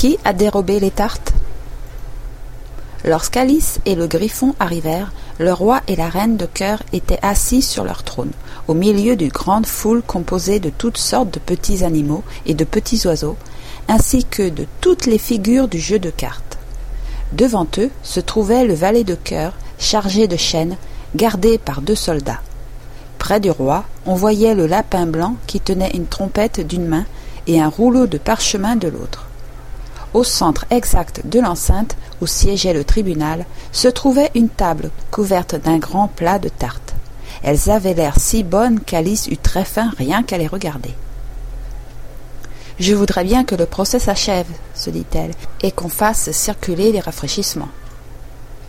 Qui a dérobé les tartes Lorsqu'Alice et le griffon arrivèrent, le roi et la reine de cœur étaient assis sur leur trône, au milieu d'une grande foule composée de toutes sortes de petits animaux et de petits oiseaux, ainsi que de toutes les figures du jeu de cartes. Devant eux se trouvait le valet de cœur, chargé de chaînes, gardé par deux soldats. Près du roi, on voyait le lapin blanc qui tenait une trompette d'une main et un rouleau de parchemin de l'autre. Au centre exact de l'enceinte où siégeait le tribunal se trouvait une table couverte d'un grand plat de tartes. Elles avaient l'air si bonnes qu'Alice eut très faim rien qu'à les regarder. Je voudrais bien que le procès s'achève, se dit-elle, et qu'on fasse circuler les rafraîchissements.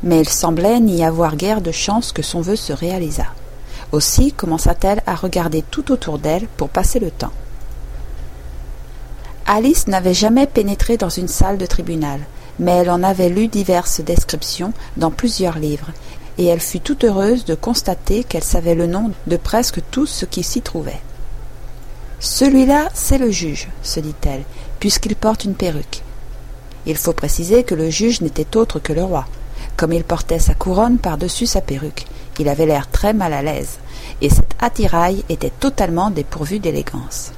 Mais il semblait n'y avoir guère de chance que son vœu se réalisât. Aussi commença-t-elle à regarder tout autour d'elle pour passer le temps. Alice n'avait jamais pénétré dans une salle de tribunal, mais elle en avait lu diverses descriptions dans plusieurs livres, et elle fut tout heureuse de constater qu'elle savait le nom de presque tout ce qui s'y trouvait. Celui-là, c'est le juge, se dit-elle, puisqu'il porte une perruque. Il faut préciser que le juge n'était autre que le roi. Comme il portait sa couronne par-dessus sa perruque, il avait l'air très mal à l'aise, et cet attirail était totalement dépourvu d'élégance.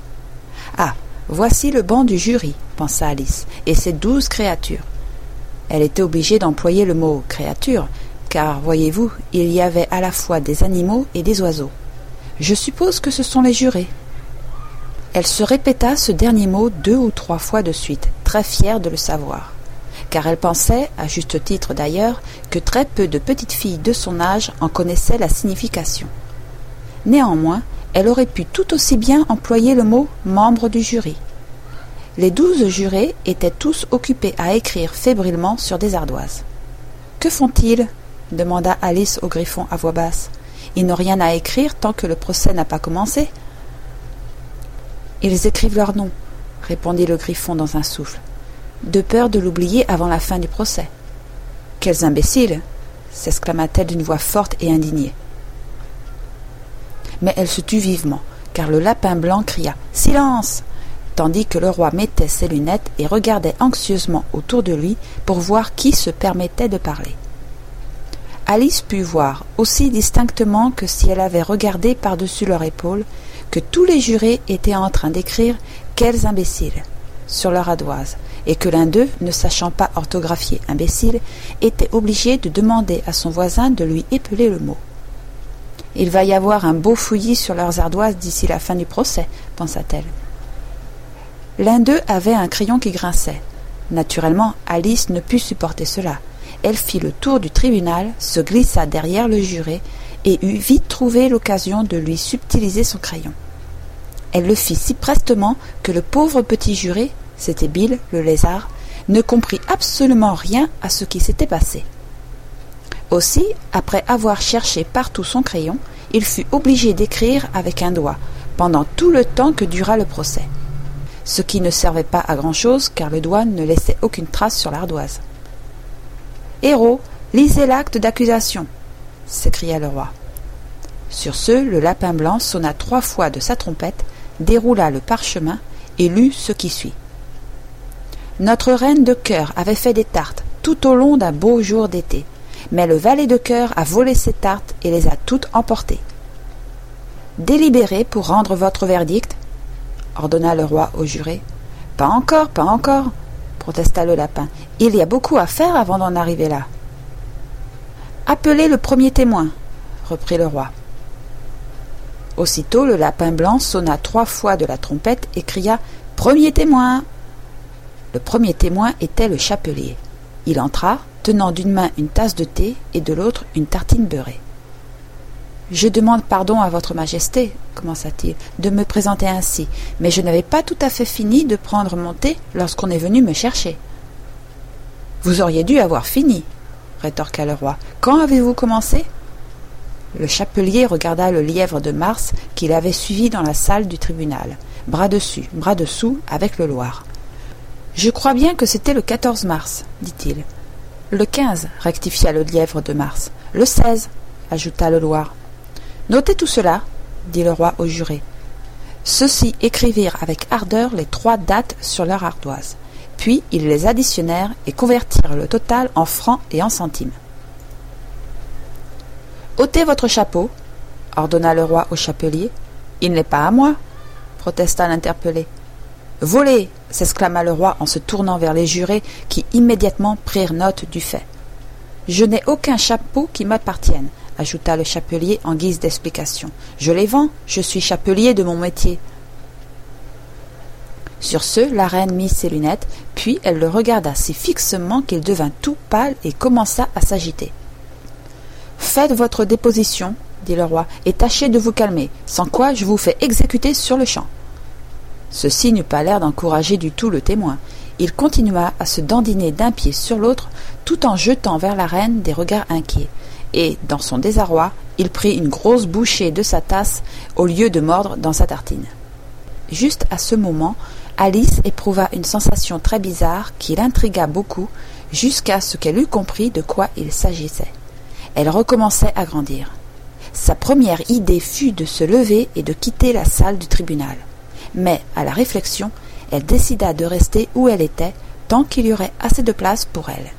Ah, Voici le banc du jury, pensa Alice, et ces douze créatures. Elle était obligée d'employer le mot créature, car, voyez-vous, il y avait à la fois des animaux et des oiseaux. Je suppose que ce sont les jurés. Elle se répéta ce dernier mot deux ou trois fois de suite, très fière de le savoir, car elle pensait, à juste titre d'ailleurs, que très peu de petites filles de son âge en connaissaient la signification. Néanmoins, elle aurait pu tout aussi bien employer le mot membre du jury. Les douze jurés étaient tous occupés à écrire fébrilement sur des ardoises. Que font-ils? demanda Alice au griffon à voix basse. Ils n'ont rien à écrire tant que le procès n'a pas commencé. Ils écrivent leur nom, répondit le griffon dans un souffle, de peur de l'oublier avant la fin du procès. Quels imbéciles s'exclama-t-elle d'une voix forte et indignée mais elle se tut vivement, car le lapin blanc cria Silence tandis que le roi mettait ses lunettes et regardait anxieusement autour de lui pour voir qui se permettait de parler. Alice put voir, aussi distinctement que si elle avait regardé par-dessus leur épaule, que tous les jurés étaient en train d'écrire Quels imbéciles sur leur ardoise, et que l'un d'eux, ne sachant pas orthographier imbécile, était obligé de demander à son voisin de lui épeler le mot. Il va y avoir un beau fouillis sur leurs ardoises d'ici la fin du procès, pensa-t-elle. L'un d'eux avait un crayon qui grinçait. Naturellement, Alice ne put supporter cela. Elle fit le tour du tribunal, se glissa derrière le juré et eut vite trouvé l'occasion de lui subtiliser son crayon. Elle le fit si prestement que le pauvre petit juré, c'était Bill, le lézard, ne comprit absolument rien à ce qui s'était passé. Aussi, après avoir cherché partout son crayon, il fut obligé d'écrire avec un doigt, pendant tout le temps que dura le procès. Ce qui ne servait pas à grand-chose, car le doigt ne laissait aucune trace sur l'ardoise. Héros, lisez l'acte d'accusation s'écria le roi. Sur ce, le lapin blanc sonna trois fois de sa trompette, déroula le parchemin et lut ce qui suit. Notre reine de cœur avait fait des tartes tout au long d'un beau jour d'été mais le valet de cœur a volé ses tartes et les a toutes emportées. Délibérez pour rendre votre verdict, ordonna le roi au juré. Pas encore, pas encore, protesta le lapin. Il y a beaucoup à faire avant d'en arriver là. Appelez le premier témoin, reprit le roi. Aussitôt le lapin blanc sonna trois fois de la trompette et cria Premier témoin. Le premier témoin était le chapelier. Il entra, tenant d'une main une tasse de thé et de l'autre une tartine beurrée. Je demande pardon à votre majesté, commença-t-il, de me présenter ainsi, mais je n'avais pas tout à fait fini de prendre mon thé lorsqu'on est venu me chercher. Vous auriez dû avoir fini, rétorqua le roi. Quand avez-vous commencé? Le chapelier regarda le lièvre de Mars qu'il avait suivi dans la salle du tribunal, bras dessus, bras dessous, avec le Loir. Je crois bien que c'était le 14 mars, dit-il. Le quinze, rectifia le lièvre de Mars. Le seize, ajouta le Loir. Notez tout cela, dit le roi au juré. Ceux-ci écrivirent avec ardeur les trois dates sur leur ardoise. Puis ils les additionnèrent et convertirent le total en francs et en centimes. ôtez votre chapeau ordonna le roi au chapelier il n'est pas à moi protesta l'interpellé volez s'exclama le roi en se tournant vers les jurés qui immédiatement prirent note du fait. Je n'ai aucun chapeau qui m'appartienne ajouta le chapelier en guise d'explication. Je les vends je suis chapelier de mon métier. Sur ce la reine mit ses lunettes puis elle le regarda si fixement qu'il devint tout pâle et commença à s'agiter. Faites votre déposition, dit le roi, et tâchez de vous calmer, sans quoi je vous fais exécuter sur le champ. Ceci n'eut pas l'air d'encourager du tout le témoin. Il continua à se dandiner d'un pied sur l'autre, tout en jetant vers la reine des regards inquiets, et, dans son désarroi, il prit une grosse bouchée de sa tasse au lieu de mordre dans sa tartine. Juste à ce moment, Alice éprouva une sensation très bizarre qui l'intrigua beaucoup, jusqu'à ce qu'elle eût compris de quoi il s'agissait elle recommençait à grandir. Sa première idée fut de se lever et de quitter la salle du tribunal. Mais, à la réflexion, elle décida de rester où elle était tant qu'il y aurait assez de place pour elle.